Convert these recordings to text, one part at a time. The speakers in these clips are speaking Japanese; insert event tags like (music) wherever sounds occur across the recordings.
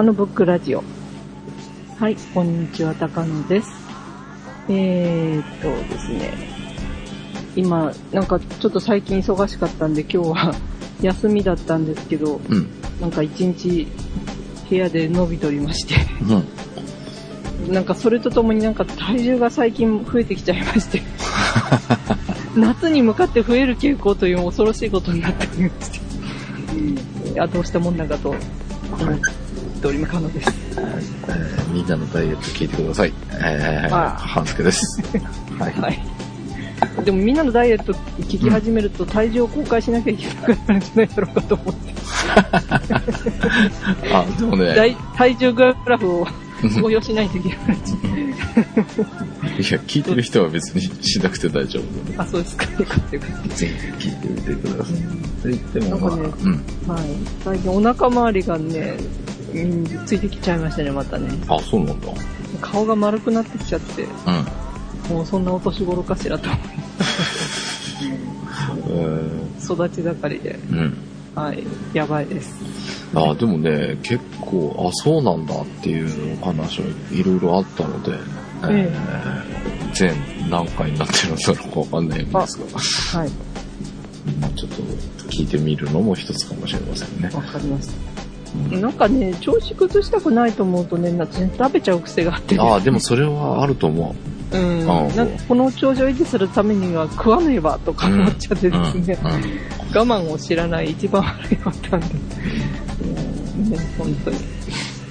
高野ブックラジオ。はい、こんにちは、高野です。えーっとですね、今、なんかちょっと最近忙しかったんで今日は休みだったんですけど、うん。なんか一日部屋で伸びとりまして、うん。なんかそれとともになんか体重が最近増えてきちゃいまして、(laughs) 夏に向かって増える傾向という恐ろしいことになっておりまして、いやどうしたもんだかと思っております、カノです。えーみんなのダイエット聞いてください。えー、ああ半助です。はい。はい。でもみんなのダイエット聞き始めると体重を公開しなきゃいけなくなるんじゃないだろうかと思って、あ、でもね、体体重グラフを応用しないといけない。いや、聞いてる人は別にしなくて大丈夫。あ、そうですか。よかったよかっぜひ聞いてみてください。と言っても、まあ、なんかねうん。た。はい。最近お腹周りがね、うん、ついてきちゃいましたね、またね。あ、そうなんだ。顔が丸くなってきちゃって、うん。もうそんなお年頃かしらと思いえ育ち盛りで、ー、うん。はい、やばいです。あ、でもね、結構、あ、そうなんだっていうお話はいろいろあったので、えー全何回になってるのかわかんないんですが、はい、まあちょっと聞いてみるのも一つかもしれませんね。わかりました。うん。なんかね、調子崩したくないと思うとね、夏に食べちゃう癖があってね、ああ、でもそれはあると思う。ん、ああなんかこの調子を維持するためには食わねばとか思っちゃってう。ですね、うん。うん。我慢を知らない一番悪いパターンで、うん。ね、本当に、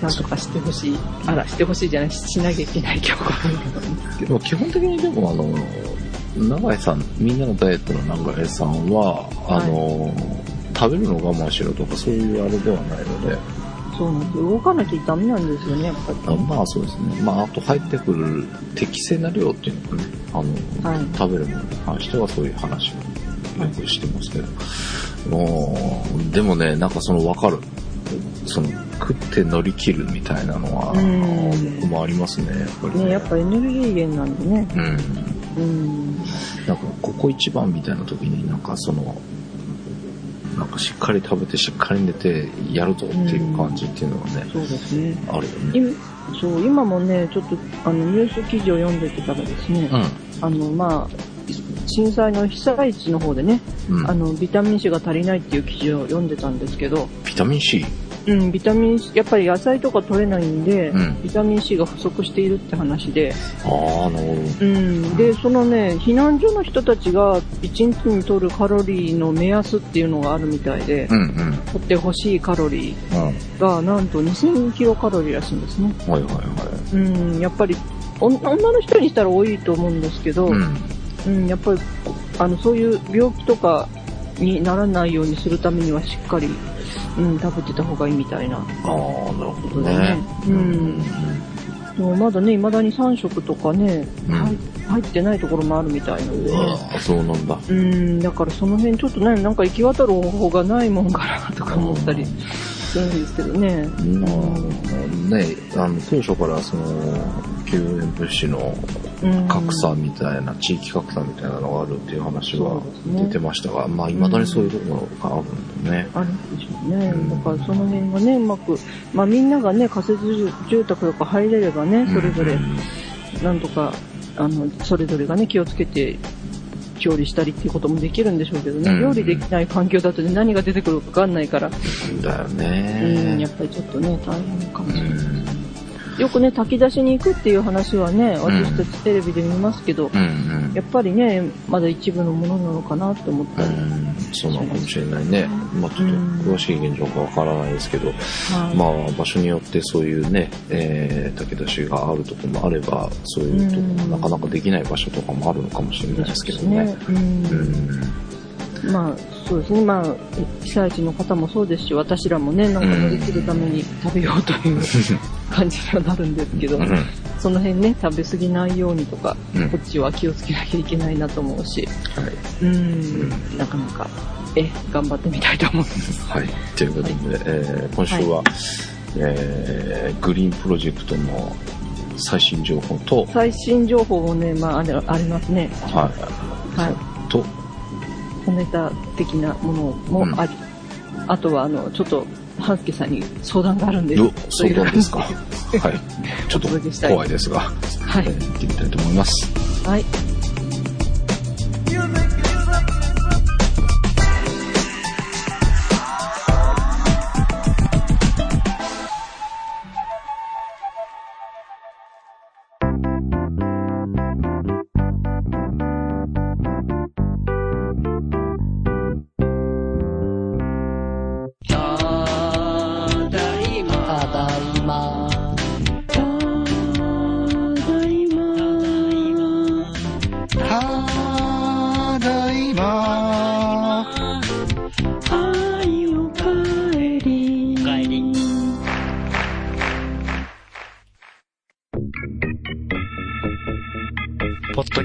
なんとかしてほしい、あら、してほしいじゃない、しなきゃいけない今日こなんですけど、でも基本的にでもあの、長井さん、みんなのダイエットの長井さんは、あの、食べるの我慢しろとかそういうあれではないので、そうなんですよ。動かなきゃダメなんですよね、やっぱあり。まあそうですね。まああと入ってくる適正な量っていうのがね、あの、はい食べるものに関してはそういう話をよくしてますけど、もうでもね、なんかそのわかる。その食って乗り切るみたいなのは、うん僕もありますね、やっぱり、ね、やっぱエネルギー源なんでね。うん。うん。なんかここ一番みたいな時になんかその、なんかしっかり食べてしっかり寝てやるぞっていう感じっていうのはね、そうですね。あるよね。今そう、今もね、ちょっと、あの、ニュース記事を読んでてたらですね、うあの、まあ、震災の被災地の方でね、ん。うん。あの、ビタミン C が足りないっていう記事を読んでたんですけど、ビタミン C? うん、ビタミン C、やっぱり野菜とか取れないんで、うんビタミン C が不足しているって話で、ああ、なるほど。うん、で、そのね、避難所の人たちが1日に取るカロリーの目安っていうのがあるみたいで、うんうん。取ってほしいカロリうん。ーがなんと2000キロカロリーらしいんですね。はいはいはうん、やっぱり、お女の人にしたら多いと思うんですけど、い。うん。うん、やっぱり、あの、そういう病気とかにならないようにするためにはしっかり、うん、食べてた方がいいみたいなああ、なるほことどね。うん。でもまだね、未だに3食とかね、うん入入ってないところもあるみたいなんでね。ああ、そうなんだ。うん、だからその辺ちょっとね、なんか行き渡る方法がないもんかなとか思ったりするんですけどね。まあ、ね、あの、当初からその、救援物資のうん格差みたいな、地域格差みたいなのがあるっていう話は出てましたが、まあ、未だにそういうところがあるんだね。あるんでしょうね。だからその辺がね、うまく、まあみんながね、仮設住宅とか入れればね、それぞれ、なんとか、あの、それぞれがね、気をつけて、調理したりっていうこともできるんでしょうけどね、うん料理できない環境だとね、何が出てくるかわかんないから、だようん、ね。やっぱりちょっとね、大変かもうしれない。ん。よくね、炊き出しに行くっていう話はね、私たちテレビで見ますけど、うんうん。やっぱりね、まだ一部のものなのかなって思ったり。うん、そうなのかもしれないね。まあちょっと詳しい現状かわからないですけど、はいまあ場所によってそういうね、えー、炊き出しがあるところもあれば、そういうとこうんなかなかできない場所とかもあるのかもしれないですけどね。うんうん。まあ、そうですね。まあ、被災地の方もそうですし、私らもね、なんか乗り切るために食べようという感じにはなるんですけど、うんその辺ね、食べ過ぎないようにとか、うんこっちは気をつけなきゃいけないなと思うし、はい。うん、なかなか、え、頑張ってみたいと思います。はい。ということで、えー今週は、えーグリーンプロジェクトの最新情報と、最新情報もね、まあ、あれありますね。はい。はい。と、小ネタ的なものもあり、あとは、あの、ちょっと、ハスケさんに相談があるんです。よ、そうなんですか。はい。(laughs) ちょっと怖いですが、はいえー行ってみたいと思います。はい。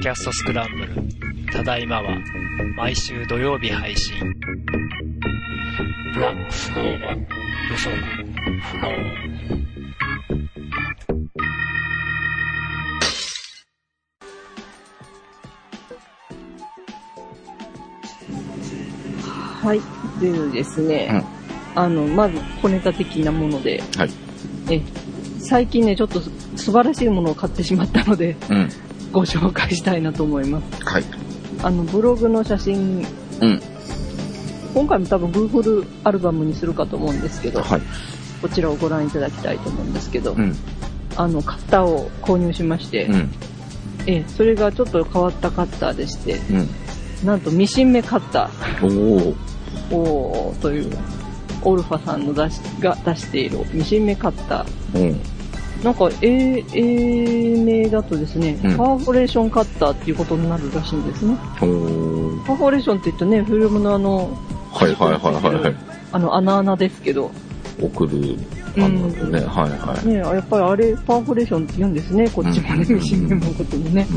キャストスクランブルただいまは毎週土曜日配信ブラックスノーは予測不能はい。でですね、あの、まず小ネタ的なもので、はい。え、最近ね、ちょっと素晴らしいものを買ってしまったので、うん。ご紹介したいなと思います。はい。あの、ブログの写真、うん。今回も多分 Google アルバムにするかと思うんですけど、はい。こちらをご覧いただきたいと思うんですけど、うん。あの、カッターを購入しまして、うん。え、それがちょっと変わったカッターでして、うん。なんとミシン目カッタおー。ーおーという、オルファさんの出しが出しているミシン目カッター。うん。なんか、英、英名だとですね、うんパーフォレーションカッターっていうことになるらしいんですね。パーフォレーションって言うとね、フィルムのあの、はいはいはいはいはい。あの穴穴ですけど、送る、あのうんね、はいはい。ね、やっぱりあれ、パーフォレーションって言うんですね、こっちもね、うんミシン目のこともね。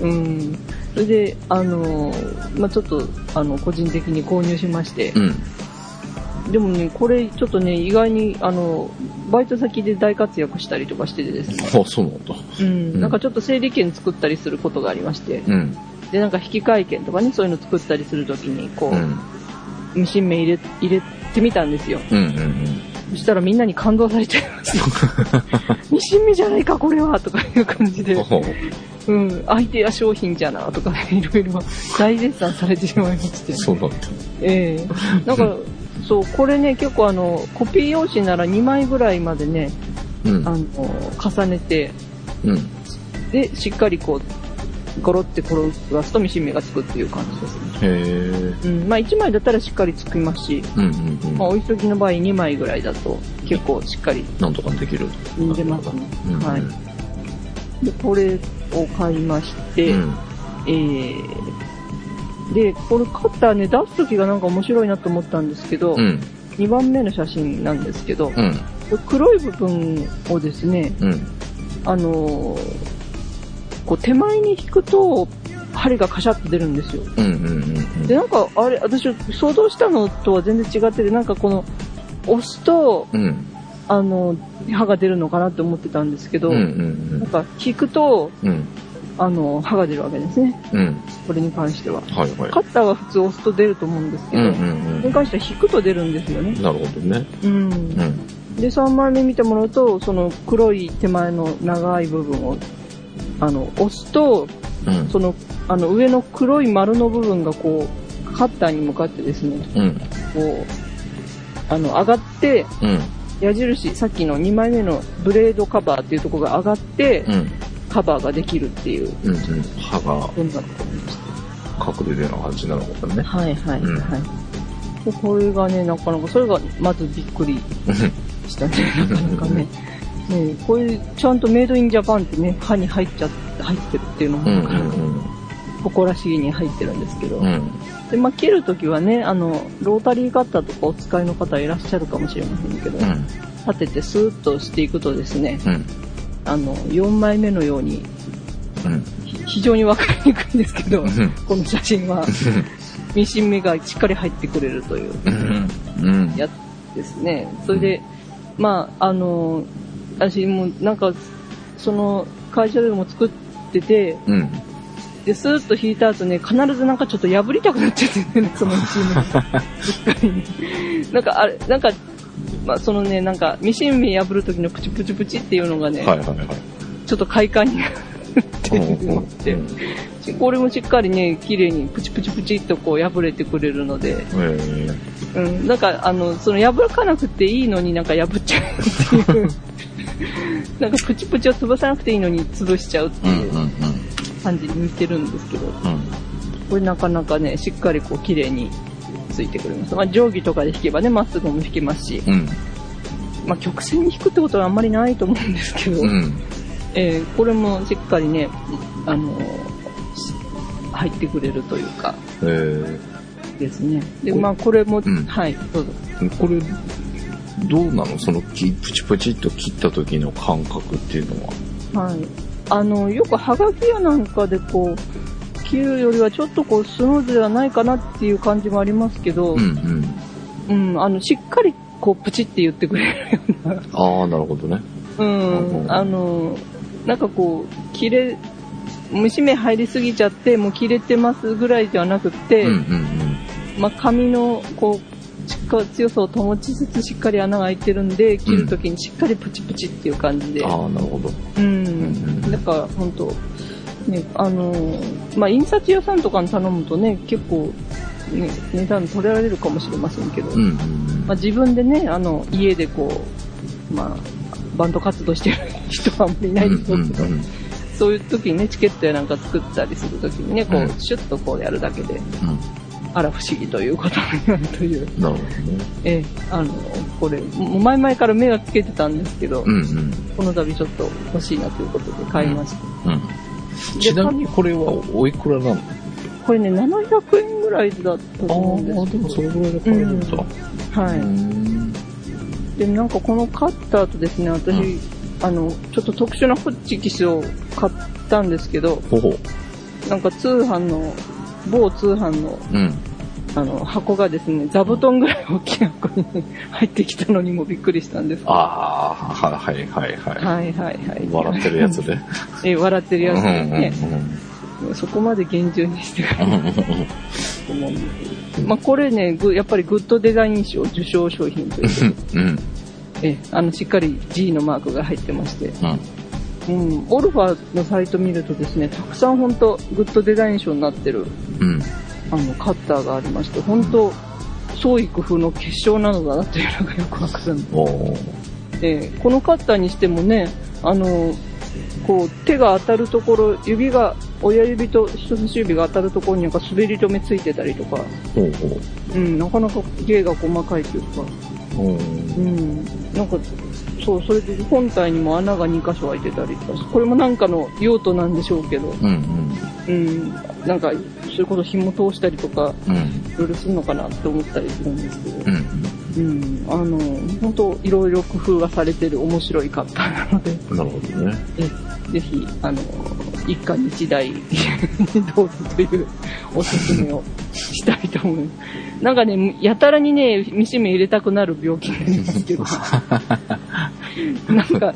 うん。それで、あの、まあちょっと、あの、個人的に購入しましてう、ん。でもね、これちょっとね、意外に、あの、バイト先で大活躍したりとかしててですね、あ、そうなんだ。うん、なんかちょっと整理券作ったりすることがありまして、うん。で、なんか引き換え券とかね、そういうの作ったりするときに、こうん。う、ミシン目入れ、入れてみたんですよ。うんうんそしたらみんなに感動されちゃいました。(laughs) ミシン目じゃないか、これはとかいう感じでうん。、ほううん、アイデア商品じゃな、とかね、いろいろ大絶賛されてしまいまして。そうなんだ。ええなんか、そう、これね、結構あの、コピー用紙なら2枚ぐらいまでね、うんあ。の、重ねて、うん。で、しっかりこう、ゴロって転がすとミシン目がつくっていう感じですね。へえ。うん、まあ1枚だったらしっかりつきますし、うんうんうん。まあお急ぎの場合2枚ぐらいだと結構しっかりなんとかできる。出ますね。うんうんはい。で、これを買いまして、うん。えー、で、これカッターね、出す時がなんか面白いなと思ったんですけど、うん。2番目の写真なんですけど、うん。黒い部分をですね、うん。あのーこう手前に引くと、針がカシャッと出るんですよ。で、なんか、あれ、私、想像したのとは全然違ってて、なんかこの、押すと、うん。うん。あの、刃が出るのかなって思ってたんですけど、なんか、引くと、うん。うん。あの、刃が出るわけですね。うん。これに関しては。はいはい。カッターは普通押すと出ると思うんですけど、うんうんこれに関しては引くと出るんですよねう。ん。なるほどね。うん。うん。で、3枚目見てもらうと、その黒い手前の長い部分を、あの、押すと、うん。その、あの、上の黒い丸の部分がこう、カッターに向かってですね、うん。こう、あの、上がって、うん。矢印、さっきの2枚目のブレードカバーっていうところが上がって、うん。カバーができるっていう、うん。うん。歯が。隠れるような感じなのかね。はいはい、うんはい。でこれがね、なかなか、それがまずびっくりしたね、なかなかね。ねこういう、ちゃんとメイドインジャパンってね、歯に入っちゃって、入ってるっていうのも、誇らしげに入ってるんですけど。うん。うん。で、まあ、切るときはね、あの、ロータリーカッターとかお使いの方いらっしゃるかもしれませんけど、うん。立ててスーッとしていくとですね、うん。あの、4枚目のように、うん。ひ非常にわかりにくいんですけど、うんこの写真は、ミシン目がしっかり入ってくれるという。やつですね。それで、まあ、あの、私もなんか、その、会社でも作ってて、うん。で、スーッと引いた後ね、必ずなんかちょっと破りたくなっちゃってね、そのミシン目が。(laughs) うっかりねなんかあれ、なんか、まあ、そのね、なんか、ミシン目破る時のプチプチプチっていうのがね、はいはいはい。ちょっと快感にな (laughs) って思って、これもしっかりね、綺麗にプチプチプチっとこう破れてくれるので、えうん、なんか、あの、その破かなくていいのになんか破っちゃうっていう。なんかプチプチを潰さなくていいのに潰しちゃうっていう。感じに似てるんですけど、うん。これなかなかね、しっかりこう綺麗についてくれます。まあ定規とかで引けばね、まっすぐも引けますし、うん。まあ曲線に引くってことはあんまりないと思うんですけど、うん。えーこれもしっかりね、あのし入ってくれるというか、えですね。で、まあこれも、うんはい、どうぞ。ー、これ、どうなの？そのきプチプチっと切った時の感覚っていうのは。はい。あの、よくハガキやなんかでこう、切るよりはちょっとこうスムーズではないかなっていう感じもありますけど、うんうん。うん、あの、しっかりこうプチって言ってくれるような、ああ、なるほどね。うん、あの、なんかこう、切れ、虫目入りすぎちゃって、もう切れてますぐらいではなくて、うんうんまあ、紙のこう、強さを保ちつつしっかり穴が開いてるんで、切るときにしっかりプチプチっていう感じで。うん。ああ、なるほど。うん。んだから、本当ね、あのーまあ、印刷屋さんとかに頼むとね、結構、ね、値段取られるかもしれませんけど、うんうんまあ、自分でね、あの、家でこう、まあ、バンド活動してる (laughs) 人はあんまりいないでしょうけど、うんうんそういう時にね、チケットやなんか作ったりする時にね、こう、うんシュッとこうやるだけで、うんあら不思議ということになるという。なるほどね。ええ、あの、これ、前々から目はつけてたんですけど、うんうんこの度ちょっと欲しいなということで買いました。うん。ちなみにこれはおいくらなの？これね、700円ぐらいだったと思うんですああ、でもそれぐらいで買えるんだ。はうい。んで、なんかこのカッターとですね、私、うんあの、ちょっと特殊なホッチキスを買ったんですけど、ほほ。なんか通販の、某通販の、うん。あの、箱がですね、座布団ぐらい大きな箱に入ってきたのにもびっくりしたんです。ああ、はいはいはいははいはいはい。い。笑ってるやつで。(laughs) え、笑ってるやつね。うんそこまで厳重にしてくうんうんれると思うんですけど。まあこれね、ぐやっぱりグッドデザイン賞受賞商品という。うん。え、あの、しっかり G のマークが入ってまして。うん。うん、オルファのサイト見るとですね、たくさん本当グッドデザイン賞になってる、うん。あの、カッターがありまして、本当創意工夫の結晶なのだなというのがよくわかるんです。えーこのカッターにしてもね、あの、こう、手が当たるところ、指が、親指と人差し指が当たるところになんか滑り止めついてたりとか、ほうん、なかなか芸が細かいというか、うん、なんか、そう、それで本体にも穴が2箇所開いてたりとか、これもなんかの用途なんでしょうけど、うん。うん、なんか、それこそ紐通したりとか、うん。うん。いろいろするのかなって思ったりするんですけど、うん。うん、あの、本当いろいろ工夫がされてる面白いカッターなので、なるほどね。えぜひ、あの、一家一台 (laughs) どうぞというおすすめをしたいと思います。(laughs) なんかね、やたらにね、ミシン目入れたくなる病気になりますけど、(laughs) なんか、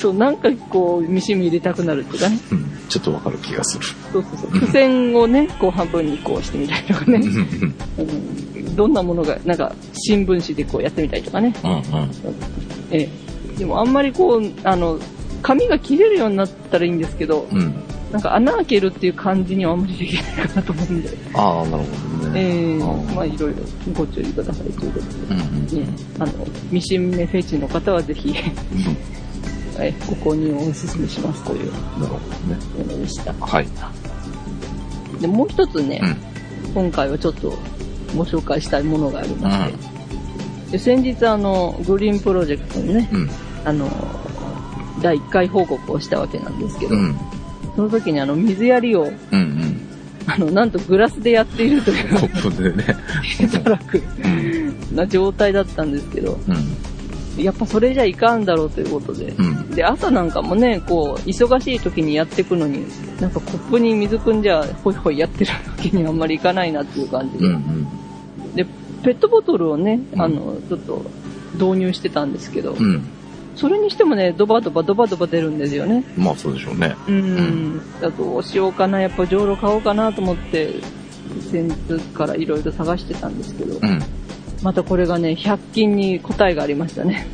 そう、なんかこう、ミシン目入れたくなるっていうかね、うん。ちょっとわかる気がする。そうそうそう、付箋をね、こう半分にこうしてみたりとかね、うんうん。うん、どんなものが、なんか、新聞紙でこうやってみたりとかね、うんうん。ええ。でもあんまりこう、あの、紙が切れるようになったらいいんですけど、うん。なんか穴開けるっていう感じにはあんまりできないかなと思うんで、ああ、なるほどね。ええあーまあいろいろご注意くださいということうんで、ね、あの、ミシン目フェチの方はぜひ、うん。えご購入をお勧めしますというなるほどね。ものでした。はい。で、もう一つね、うん。今回はちょっとご紹介したいものがありまして、で先日あの、グリーンプロジェクトにね、うん。あの、第1回報告をしたわけなんですけど、うん。その時にあの、水やりを、うんうん。あの、なんとグラスでやっているという、コップでね。たらくうん。な状態だったんですけど、うん。やっぱそれじゃいかんだろうということで、うん。で、朝なんかもね、こう、忙しい時にやっていくのに、なんかコップに水汲んじゃ、ほいほいやってるわけにはあんまりいかないなっていう感じで、うんうん。で、ペットボトルをね、うんあの、ちょっと導入してたんですけど、うん。それにしてもね、ドバドバドバドバ出るんですよね。まあそうでしょうね。うん。だどうしようかな、やっぱじょうろ買おうかなと思って、先日からいろいろ探してたんですけど、うん。またこれがね、100均に答えがありましたね。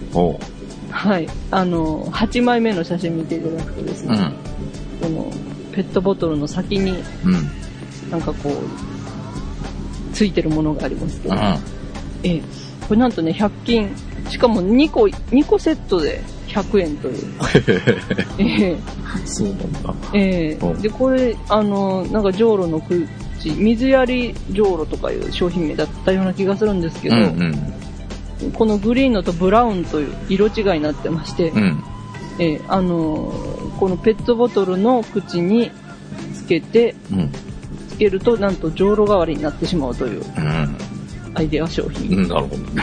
はい。あの、8枚目の写真見ていただくとですね、うん。このペットボトルの先にうん。なんかこう、ついてるものがありますけど、うん。ええ、これなんとね、100均、しかも2個、2個セットで100円という。(laughs) ええそうなんだ。うんええで、これ、あの、なんか、じょうろの口、水やりじょうろとかいう商品名だったような気がするんですけど、うんうん。このグリーンのとブラウンという色違いになってまして、うん。ええあの、このペットボトルの口につけて、うん。つけると、なんと、じょうろ代わりになってしまうといううん。アイデア商う品ん。な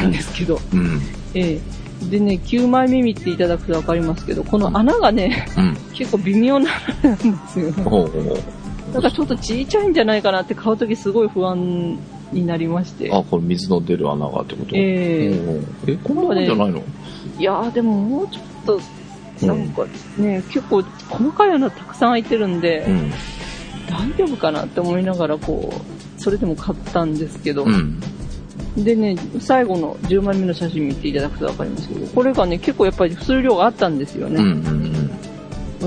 んね。ですけど、うん。ええでね、9枚目見ていただくとわかりますけど、この穴がね、うん。(laughs) 結構微妙な穴なんですよね。ほうほなんかちょっとちっちゃいんじゃないかなって買うときすごい不安になりまして。う。あ、これ水の出る穴がってこと？ええおうえ、こんなもんじゃないの？いやーでももうちょっと、なんかね、結構細かい穴たくさん開いてるんで、うん。大丈夫かなって思いながらこう、それでも買ったんですけど、うん。でね、最後の10枚目の写真見ていただくとわかりますけど、これがね、結構やっぱり数量があったんですようん。うね。ん。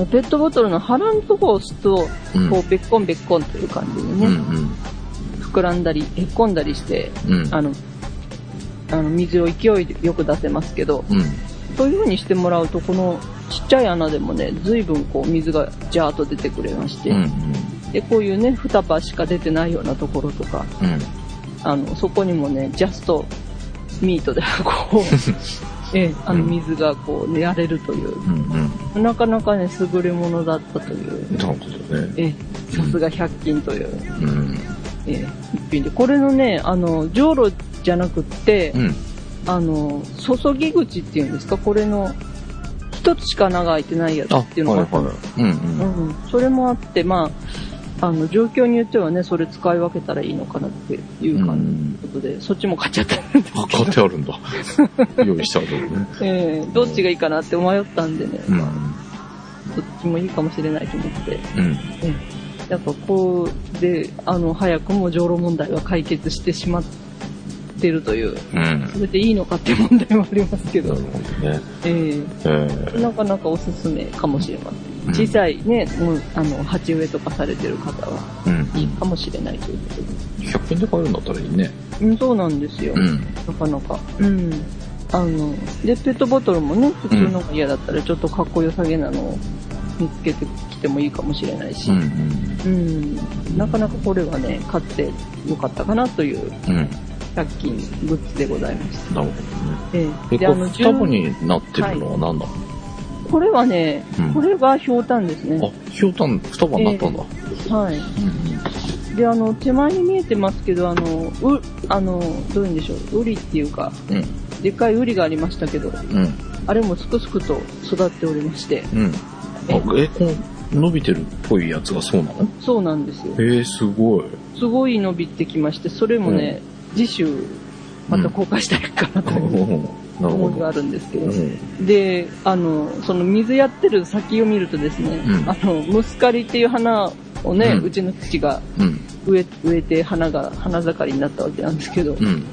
ペットボトルの腹のとこを押すと、うん。こう、べっこんべっこんという感じでうん。ね、うん。膨らんだり、へっこんだりして、うん。あの、あの、水を勢いよく出せますけど、うん。そういう風にしてもらうと、このちっちゃい穴でもね、随分こう水がジャーっと出てくれまして、うん。で、こういうね、二葉しか出てないようなところとか、うん。あの、そこにもね、ジャストミートでこう、(laughs) ええ、あのうん水がこう、ね、やれるという、うん。うん。なかなかね、優れものだったという、なるほどね。ええ、さすが100均という、うん。ええ、一品で。これのね、あの、じょうろじゃなくって、うん。あの、注ぎ口っていうんですか、これの、一つしか穴が開いてないやつあ、っていうのがあったはいはい。うんうん。うん、それもあって、まあ、あの、状況によってはね、それ使い分けたらいいのかなっていう感じのことで、そっちも買っちゃったんですあ、買ってあるんだ。(laughs) 用意してあるのね。ええどっちがいいかなって迷ったんでね、うんまあ、どっちもいいかもしれないと思って、うん。ええやっぱこうで、あの、早くも上路問題が解決してしまってるという、うん。それでいいのかって問題もありますけどなる、ほどね。えええなかなかおすすめかもしれません。うん小さいね、もう、あの、鉢植えとかされてる方は。いいかもしれないということで。100円で買えるんだったらいいね。うん、そうなんですよ。うん。なかなか。うん。あの、で、ペットボトルもね、普通のが嫌だったら、ちょっとかっこよさげなのを見つけてきてもいいかもしれないし、うん。うん。なかなかこれはね、買ってよかったかなといううん。うん。100均グッズでございました。なるほどね。えええ、で、これ、双葉10になってるのは何なの？これはね、うんこれがひょうたんですね。あ、ひょうたん、双葉になったんだ。はい。うんで、あの、手前に見えてますけど、あの、う、あの、どういうんでしょう、ウリっていうか、うん。でっかいウリがありましたけど、うん。あれもすくすくと育っておりまして、うん。あ、え、この伸びてるっぽいやつがそうなの？そうなんですよ。えー、すごい。すごい伸びてきまして、それもね、次週、また公開したいかなというなるほど。思いがあるんですけど。うん。で、あの、その水やってる先を見るとですね、うんあの、ムスカリっていう花をね、ううんちの父がうん。植え植えて花が、花盛りになったわけなんですけど、うん。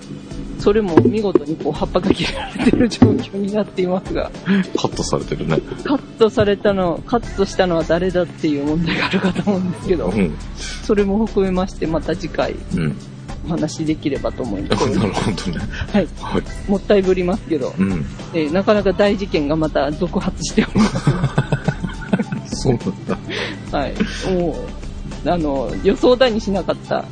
それも見事にこう葉っぱが切られてる状況になっていますが、カットされてるね。カットされたの、カットしたのは誰だっていう問題があるかと思うんですけど、うん。それも含めましてまた次回うん。お話できればと思います。(laughs) なるほどね。はい。はい。もったいぶりますけど、うん。えーなかなか大事件がまた続発しております。(laughs) そうなんだ。はい。もう、あの、予想だにしなかったう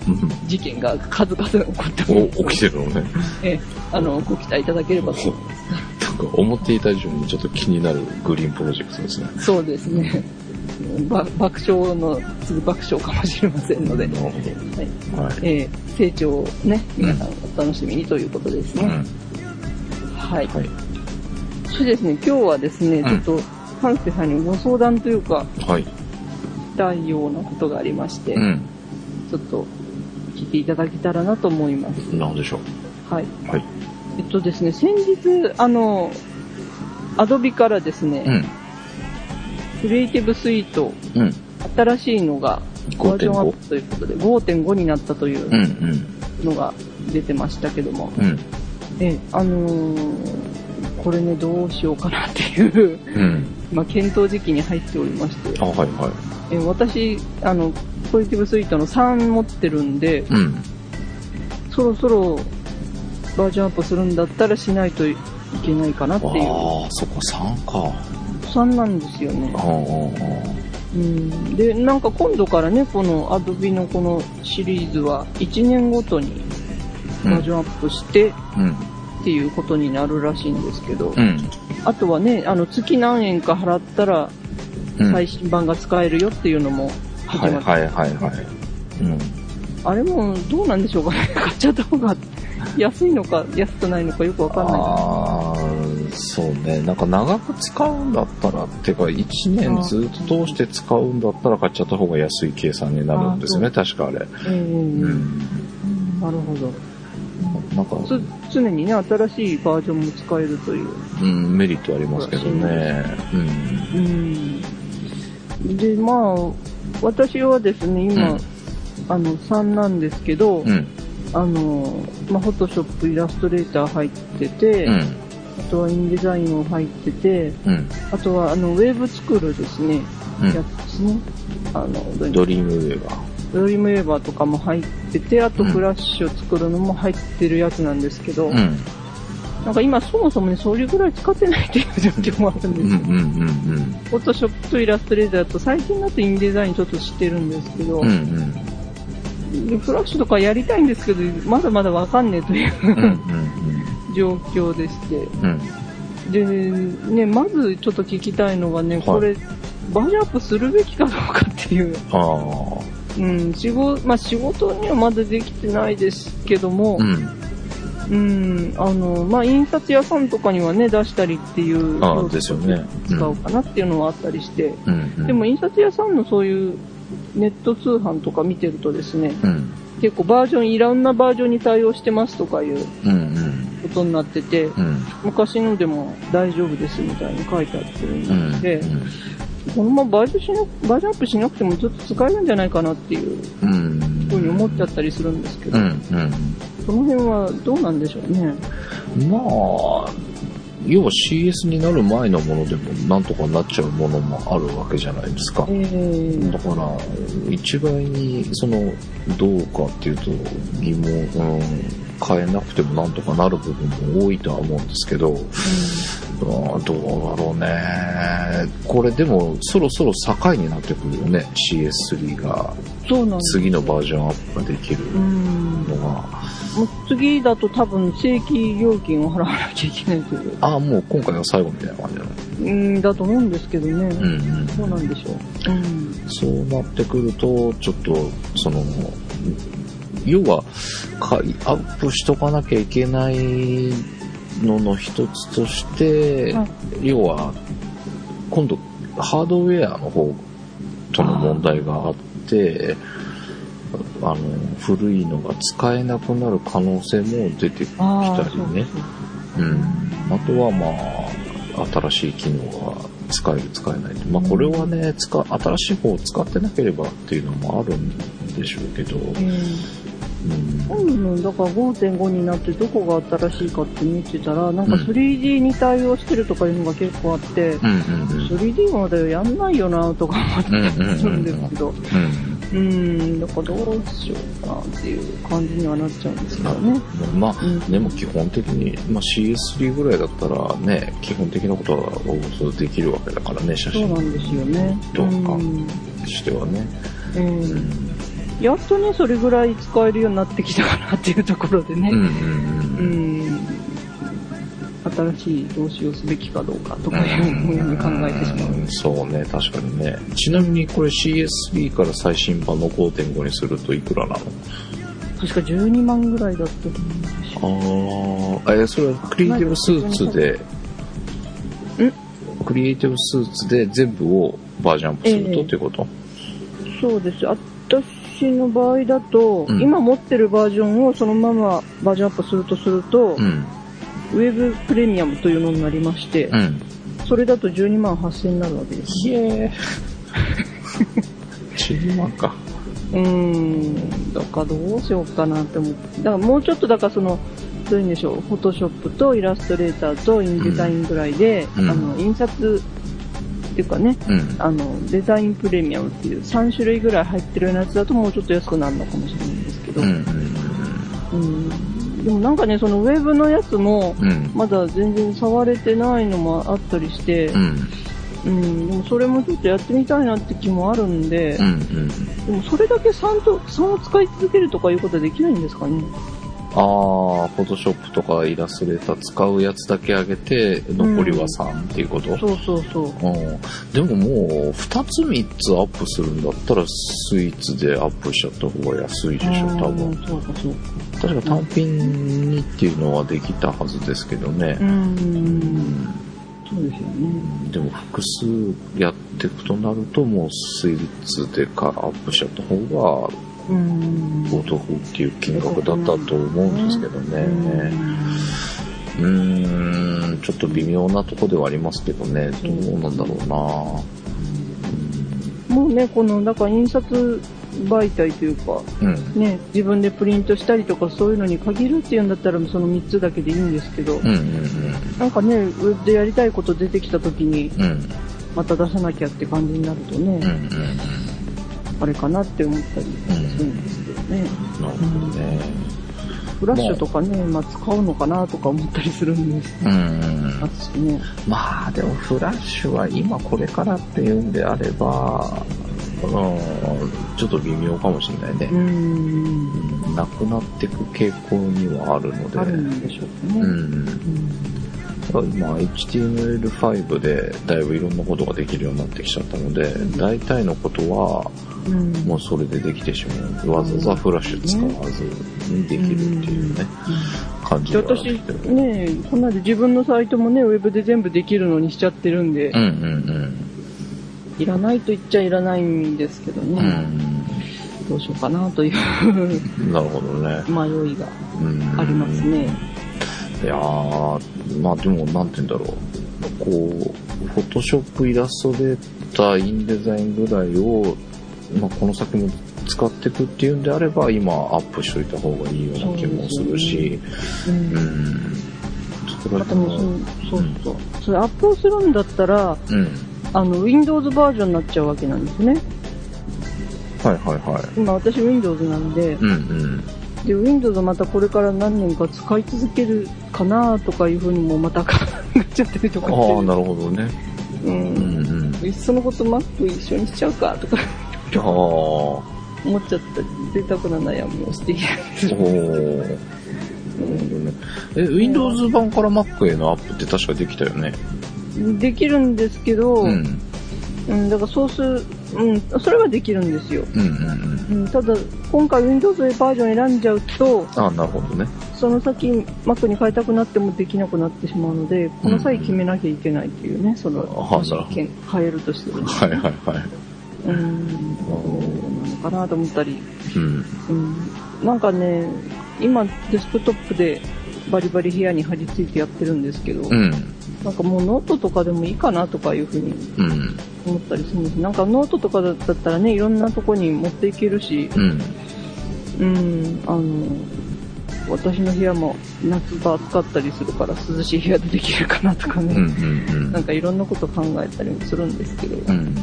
事件が数々起こっておりん。お、起きてるのね。えーあの、ご期待いただければと思います。なんか思っていた以上にちょっと気になるグリーンプロジェクトですね。そうですね。ば爆笑の次爆笑かもしれませんので、はい。はい。えー成長をね、皆さんお楽しみにということですね。うん。はい。はい。それですね、今日はですね、んちょっと、関助さんにご相談というか、はい。したいようなことがありまして、うん。ちょっと聞いていただけたらなと思います。なんでしょはい。う。はい。えっとですね、先日、あの、アドビからですね、うん。クリエイティブスイート、うん。新しいのがバージョンアッ5.5プということで、5.5になったという。のが出てましたけども、うん。ええ、あのーこれね、どうしようかなっていう、うん。(laughs) まあ、検討時期に入っておりましてあ、、はいはい。え私、あの、ポジティブスイートの3持ってるんで、うん。そろそろバージョンアップするんだったらしないといけないかなっていう。ああ、そっか、3か。3なんですよねうん。で、なんか今度からね、この Adobe のこのシリーズは1年ごとにバージョンアップしてうん。っていうことになるらしいんですけど、うん。あとはね、あの月何円か払ったらうん。最新版が使えるよっていうのもはいはいはいはい。うん。あれもどうなんでしょうかね。買っちゃった方が安いのか安くないのかよくわかんない。そうね。なんか長く使うんだったら、てか1年ずっと通して使うんだったら買っちゃった方が安い計算になるんですよね、確かあれ。ええうん。なるほど。なんか、つ常にね、新しいバージョンも使えるという。うん、メリットありますけどね。うん。うん。で、まあ、私はですね、今、うんあの、3なんですけど、うん。あの、まあ、フォトショップ、イラストレーター入ってて、うん。あとはインデザインも入ってて、うん。あとは、あの、ウェブ作るですね、うんやつですね。あの、ドリームウェーバー。ドリームウェーバーとかも入ってて、あとうんフラッシュを作るのも入ってるやつなんですけど、うん。なんか今そもそもね、それぐらい使ってないっていう状況もあるんですよ。うんうんうんフォトショップとイラストレーターだと最近だとインデザインちょっと知ってるんですけど、うん。うんフラッシュとかやりたいんですけど、まだまだわかんねえといううんうん状況でして。うん。で、ね、まずちょっと聞きたいのがね、いこれ、バージョンアップするべきかどうかっていう。うん、仕事、まあ仕事にはまだできてないですけども、うん。うん、あの、まあ印刷屋さんとかにはね、出したりっていう、ああ、ですよね。使おうかなっていうのはあったりして、うん。うん。でも、印刷屋さんのそういうネット通販とか見てるとですね、うん。結構バージョン、いろんなバージョンに対応してますとかいううんうん。ことになってて、うん。昔のでも大丈夫ですみたいに書いてあってるうんん。で、このままバージョンしなバージョンアップしなくてもずっと使えるんじゃないかなっていううん。ふうに思っちゃったりするんですけど、うん。うん。その辺はどうなんでしょうね。まあ、要は CS になる前のものでもなんとかなっちゃうものもあるわけじゃないですかえ。ーだから、一概に、その、どうかっていうと疑問、うん、変えなくてもなんとかなる部分も多いとは思うんですけど、あーどうだろうね。これでも、そろそろ境になってくるよね。CS3 が。次のバージョンアップができるうん。のが、もう次だと多分正規料金を払わなきゃいけないという。ああ、もう今回が最後みたいな感じなの。うん、だと思うんですけどね。うんうん。そうなんでしょう。うん。そうなってくると、ちょっと、その、要は、かアップしとかなきゃいけないのの一つとして、はい要は、今度、ハードウェアの方との問題があって、あの、古いのが使えなくなる可能性も出てきたりね。うん。あとはまあ、新しい機能が使える使えない。まあこれはね、使、新しい方を使ってなければっていうのもあるんでしょうけど、うん。うん。だから5.5になってどこが新しいかって見てたら、なんかうん 3D に対応してるとかいうのが結構あって、うんうんうん。3D までやんないよなとか思ったりするんですけど、うん。うん、だからどうしようかなっていう感じにはなっちゃうんですけどね。まあ、うんでも基本的に、まあ、CS3 ぐらいだったらね、基本的なことはおおよそできるわけだからね、写真そうなんですよね。とかうんとしてはね。うんうん。やっとね、それぐらい使えるようになってきたかなっていうところでね。うんうんううん。ん。新しい投資をすべきかどうかとかいうふうに考えてしまう。うんそうね、確かにね。ちなみにこれ CS3 から最新版の5.5にするといくらなの？確か12万ぐらいだったと思うんですよ。ああ、え、それはクリエイティブスーツで、クリエイティブスーツで全部をバージョンアップするとええっていうこと、そうです。私の場合だと、うん今持ってるバージョンをそのままバージョンアップするとすると、うん。ウェブプレミアムというのになりまして、うん。それだと12万8000になるわけです。イエー。(laughs) 12万か。うーん、だからどうしようかなって思って。だからもうちょっと、だからその、どういうんでしょう、フォトショップとイラストレーターとインデザインぐらいで、うんあの、印刷っていうかね、うん。あの、デザインプレミアムっていう3種類ぐらい入ってるようなやつだともうちょっと安くなるのかもしれないんですけど、うん。うんでもなんかね、そのウェブのやつも。まだ全然触れてないのもあったりして、うん。うん、でもそれもちょっとやってみたいなって気もあるんで、うん。うん。でもそれだけ3と、3を使い続けるとかいうことはできないんですかね？ああ、フォトショップとかイラストレーター使うやつだけ上げて、残りは3っていうこと、そうそうそう。うん、でももう、2つ3つアップするんだったら、スイーツでアップしちゃった方が安いでしょ、多う分。んそうかそうか。確か単品にっていうのはできたはずですけどねう。ん、そうですよね。でも複数やっていくとなると、もうスイーツでかアップしちゃった方がうん。お得っていう金額だったと思うんですけどね。うーん、ちょっと微妙なとこではありますけどね。どうなんだろうなもうね、この、だから印刷媒体というか、うん。ね、自分でプリントしたりとかそういうのに限るっていうんだったらその3つだけでいいんですけど、うんうんなんかね、ウェブでやりたいこと出てきた時にうん。うん。また出さなきゃって感じになるとね、うんうんあれかなって思ったりするんですけどね。うん。なるほどね。フラッシュとかね、まあ使うのかなとか思ったりするんですうんうんますしね。まあでもフラッシュは今これからっていうんであれば、うん、ちょっと微妙かもしれないねう。ん。なくなっていく傾向にはあるので。あるんでしょうかね。うん。うん今 HTML5 でだいぶいろんなことができるようになってきちゃったので、大体のことはうんもうそれでできてしまう。わざわざフラッシュ使わずにできるっていうね、感じで私、ね、こんなで自分のサイトもね、ウェブで全部できるのにしちゃってるんで、うんうんいらないと言っちゃいらないんですけどうん。うね、ん。どうしようかなという (laughs) なるほどね。迷いがうんありますね。いやー、まあでも、なんて言うんだろう。こう、フォトショップ、イラストレーター、インデザインぐらいを、まあこの先も使っていくっていうんであれば、今アップしといた方がいいような気もするし、ううんん。それあともうそうそうそう。それアップをするんだったら、うん。あの、Windows バージョンになっちゃうわけなんですね。はいはいはい。今私 Windows なんで、うんうん。で、Windows またこれから何年か使い続けるかなとかいうふうにもまた考えちゃったりとかして。ああ、なるほどね。う。うんんうん。いっそのこと Mac 一緒にしちゃうかとかああ、思っちゃった贅沢な悩みをしているんですおー。なるほどね。え、Windows 版から Mac へのアップって確かできたよね。できるんですけど、ううん、ん。だからソース、うん、それはできるんですよ。うんうんうん。うん、ただ、今回 Windows バージョン選んじゃうと、ああ、なるほどね。その先 Mac に変えたくなってもできなくなってしまうので、この際決めなきゃいけないっていうね、その、あもしなるほど変変えるとしても。はいはいはい。うん、なのかなと思ったり。うん。うん、なんかね、今デスクトップでバリバリ部屋に貼り付いてやってるんですけど、うん。なんかもうノートとかでもいいかなとかいうふうにうん。思ったりするんです。なんかノートとかだったらね、いろんなとこに持っていけるし、うん。うん、あの、私の部屋も夏場暑かったりするから涼しい部屋でできるかなとかね、うん。うん。なんかいろんなこと考えたりもするんですけど、うん。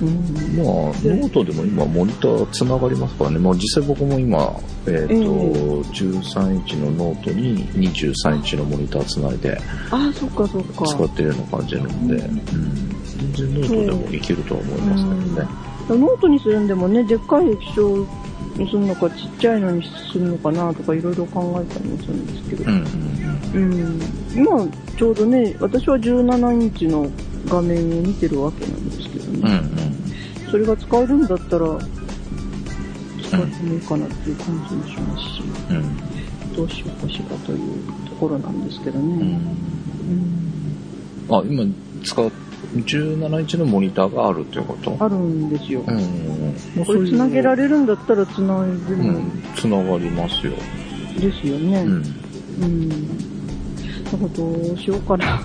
うん、まあ、ノートでも今、モニターつながりますからね。まあ、実際僕も今、えっ、と、ええ13インチのノートに23インチのモニターつないでああ、そっかそっか。使ってるような感じなので、うんうん、全然ノートでもいけるとは思いますけどね。ノートにするんでもね、でっかい液晶にするのか、ちっちゃいのにするのかなとかいろいろ考えたりもするんですけど、うん。うん、今ちょうどね、私は17インチの画面を見てるわけなんですけどうん。うん。ね、それが使えるんだったら、使ってもいいかなっていう感じもしますし、うん。どうしようかしらというところなんですけどうね。ん。うんあ、今、使う、17インチのモニターがあるっていうこと？あるんですよ。うん。これ繋げられれるんだったら繋いでうもん。つながりますよ。ですよね。うん。どうしようかな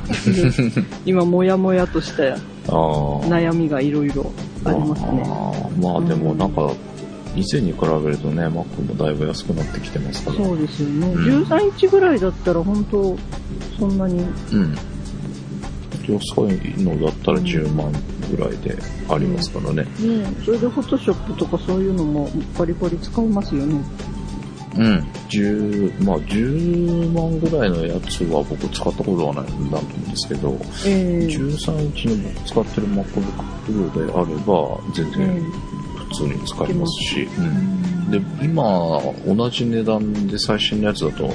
(laughs) 今、もやもやとした。悩みがいろいろありますね。まあでもなんか、以前に比べるとね、Mac もだいぶ安くなってきてますから。そうですよね。うん13インチぐらいだったら本当そんなに。うん。安いのだったら10万ぐらいでありますからね。ねそれでフォトショップとかそういうのもバリバリ使いますよね。うん。10、まあ10万ぐらいのやつは僕使ったことはないんだと思うんですけど、ええ13インチの僕使ってる MacBook Pro であれば、全え然普通に使えますし、うん。で、今、同じ値段で最新のやつだと、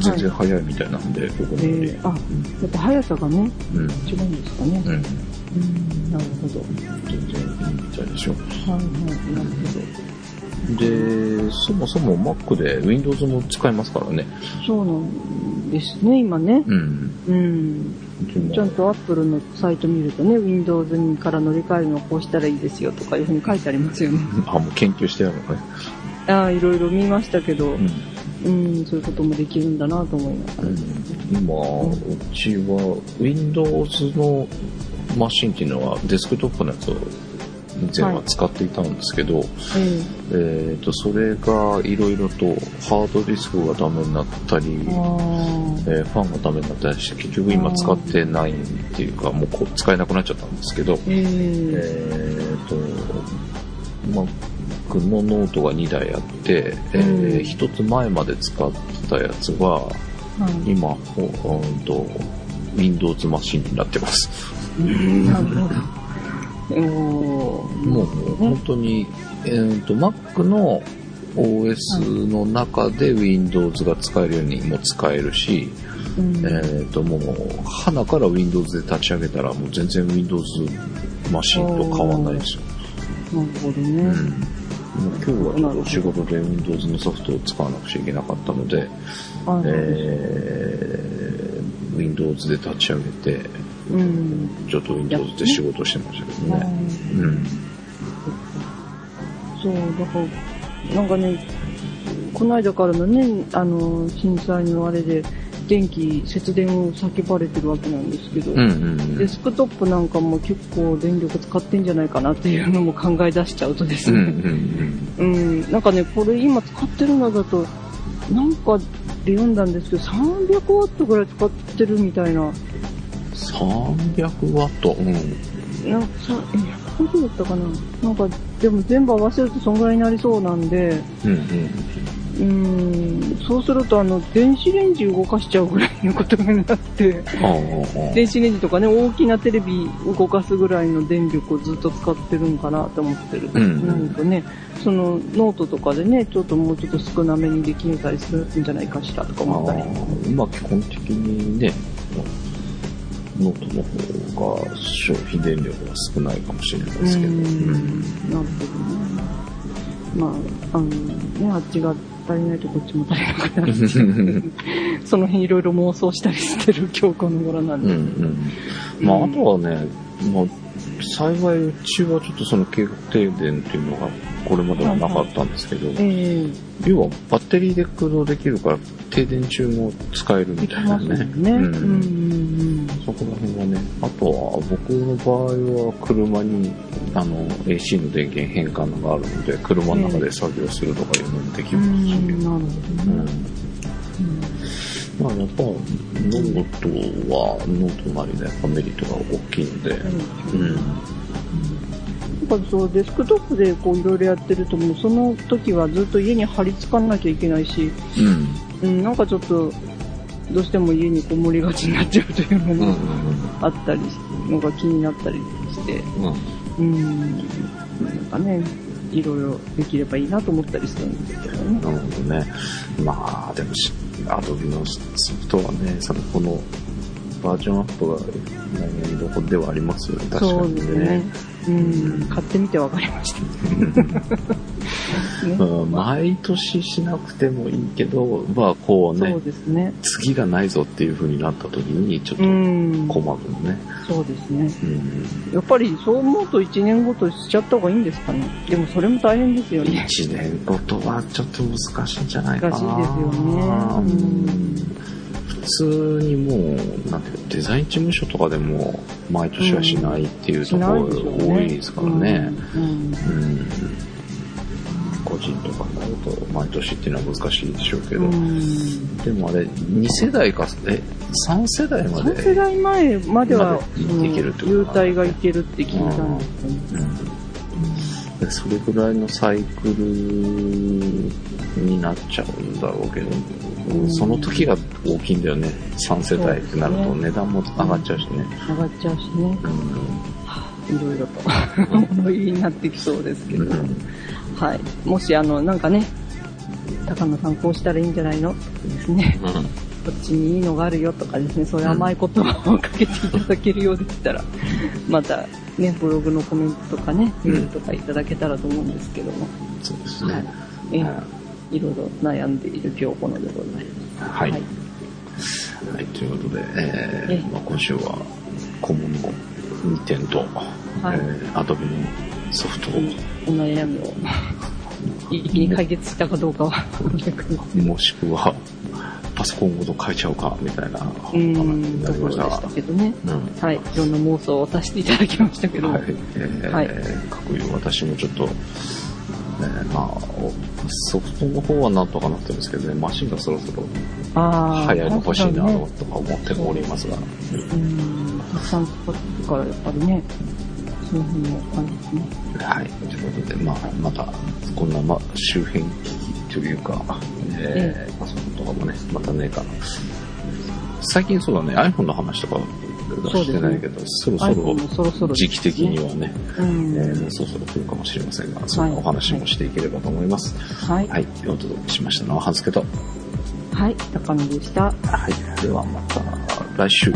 全然早いみたいなんで、僕のより。ええあ、やっぱ速さがね、うん。違うんですかね。うん。うん、なるほど。全然いいみたいでしょ。はいはい、なるで、そもそも Mac で Windows も使えますからね。そうなんですね、今ね。うん。うん。ちゃんと Apple のサイト見るとね、Windows にから乗り換えるのはこうしたらいいですよとかいうふうに書いてありますよね。(laughs) あ、もう研究してあるのね。ああ、いろいろ見ましたけど、うん。うん、そういうこともできるんだなと思いながら。今、うちは Windows のマシンっていうのはデスクトップのやつを以前は使っていたんですけど、ええっ、と、それがいろいろとハードディスクがダメになったり、えーファンがダメになったりして、結局今使ってないっていうか、もうこう使えなくなっちゃったんですけど、ーえええっ、と、Mac のノートが2台あって、えうん。1つ前まで使ってたやつは、はい。今、ほうんと、Windows マシンになってます。うん。なるほど。もう本当に、えー、と Mac の OS の中で Windows が使えるようにも使えるし、うんえっ、ともう、花から Windows で立ち上げたらもう全然 Windows マシンと変わんないですよ。なるほどね。うん。もう今日はちょっと仕事で Windows のソフトを使わなくちゃいけなかったので、はいえー、Windows で立ち上げて、うん。ちょっと Windows で仕事してましたけどね。うん。そう、だから、なんかね、この間からのね、あの、震災のあれで、電気、節電を叫ばれてるわけなんですけど、うんうんうんデスクトップなんかも結構電力使ってんじゃないかなっていうのも考え出しちゃうとですうんうね、んうん、なんかね、これ今使ってるのだと、なんかで読んだんですけど、300ワットぐらい使ってるみたいな、300ワット。うん。なんかさ、え、100ワットだったかななんか、でも全部合わせるとそんぐらいになりそうなんで、うんうん。うーん、そうするとあの、電子レンジ動かしちゃうぐらいのことになって、電子レンジとかね、大きなテレビ動かすぐらいの電力をずっと使ってるんかなと思ってる。うんなんとね、そのノートとかでね、ちょっともうちょっと少なめにできたりするんじゃないかしらとか思ったり。ああまあ基本的にね、ノートの方が消費電力が少ないかもしれないですけど。うんん、なるほどね。まあ、あのね、あっちが足りないとこっちも足りなくなる。(laughs) その辺いろいろ妄想したりしてる今日この頃なんうんうで。ん。まああとはね、まあ幸いうちはちょっとその計画停電っていうのがこれまではなかったんですけど、ええ。要はバッテリーで駆動できるから停電中も使えるみたいなね。ね。うん。うんうんそこら辺はね、あとは僕の場合は車にあの AC の電源変換があるので、車の中で作業するとかいうのもできますし、ん、なるほどうん。ね。まあやっぱノートはノートなりのやっぱメリットが大きいので、うん。うん。なんかそうデスクトップでこういろいろやってるともうその時はずっと家に張り付かなきゃいけないし、うん。うん、なんかちょっとどうしても家にこもりがちになっちゃうというのうん。もあったりし、のが気になったりして、うん。うん、なんかね、いろいろできればいいなと思ったりするんですけどね。なるほどね。まあ、でもし、アドビのソフトはね、その、この、バージョンアップが何よりどこではあります？よね、確かそうにですね。うん、買ってみて分かりました。ね (laughs) まあ毎年しなくてもいいけど、まあ、こうねそう、ですね。次がないぞっていう風になった時に、ちょっうとん。困るのね。そうですね。うん。やっぱりそう思うと1年ごとしちゃった方がいいんですかね。でもそれも大変ですよね。一年ごとはちょっと難しいんじゃないかな。難しいですよねうん普通にもう、なんていうか、デザイン事務所とかでも、毎年はしないっていうしところないでしょうね。多いですからね。うん。うんうん。人とかになると、毎年っていうのは難しいでしょうけど、うん。でもあれ、2世代か、え、3世代まで。3世代前までは、優待がいけるって聞いたんですけどね。それぐらいのサイクルになっちゃうんだろうけど、うんその時が大きいんだよね。3世代ってなると値段も上がっちゃうしね。上がっちゃうしね。いろいろと (laughs) 思いになってきそうですけど。うん。うんはい。もし、あの、なんかね、高野さんこうしたらいいんじゃないの？ですね。うんこっちにいいのがあるよとかですね、そういう甘い言葉をかけていただけるようでしたら、またね、ブログのコメントとかね、メールとかいただけたらと思うんですけども、そうですはい。ね。。い。ろいろ悩んでいる今日このでございます。はい。はい。はい、ということで、えーええ。まあ、今週は小物2点と、はい。えー、アドビのソフトを、お悩みを、一気に解決したかどうかは、もしくは、パソコンごと変えちゃうか、みたいなう話にん、なりましたがね。うん。はい。いろんな妄想をさせていただきましたけども、はい。えーはい各有私もちょっと、えーまあ、ソフトの方はなんとかなってるんですけどね、マシンがそろそろ早いの欲しいなねとか思っておりますが、うん、たくさん使ってからやっぱりね、その辺も感じですね。はい。ということで、まあ、また、こんな、まあ、周辺機器というか、えーパソコンとかもね、またねえかな。最近そうだね、iPhone の話とかしてないけど、そろそ iPhone もろそろ時期的にはね、うんえーそろそろ来るかもしれませんが、そんなお話もしていければと思います。はい。はい。お届けしましたのは、はずけと。はい。高野でした。はい。ではまた来週。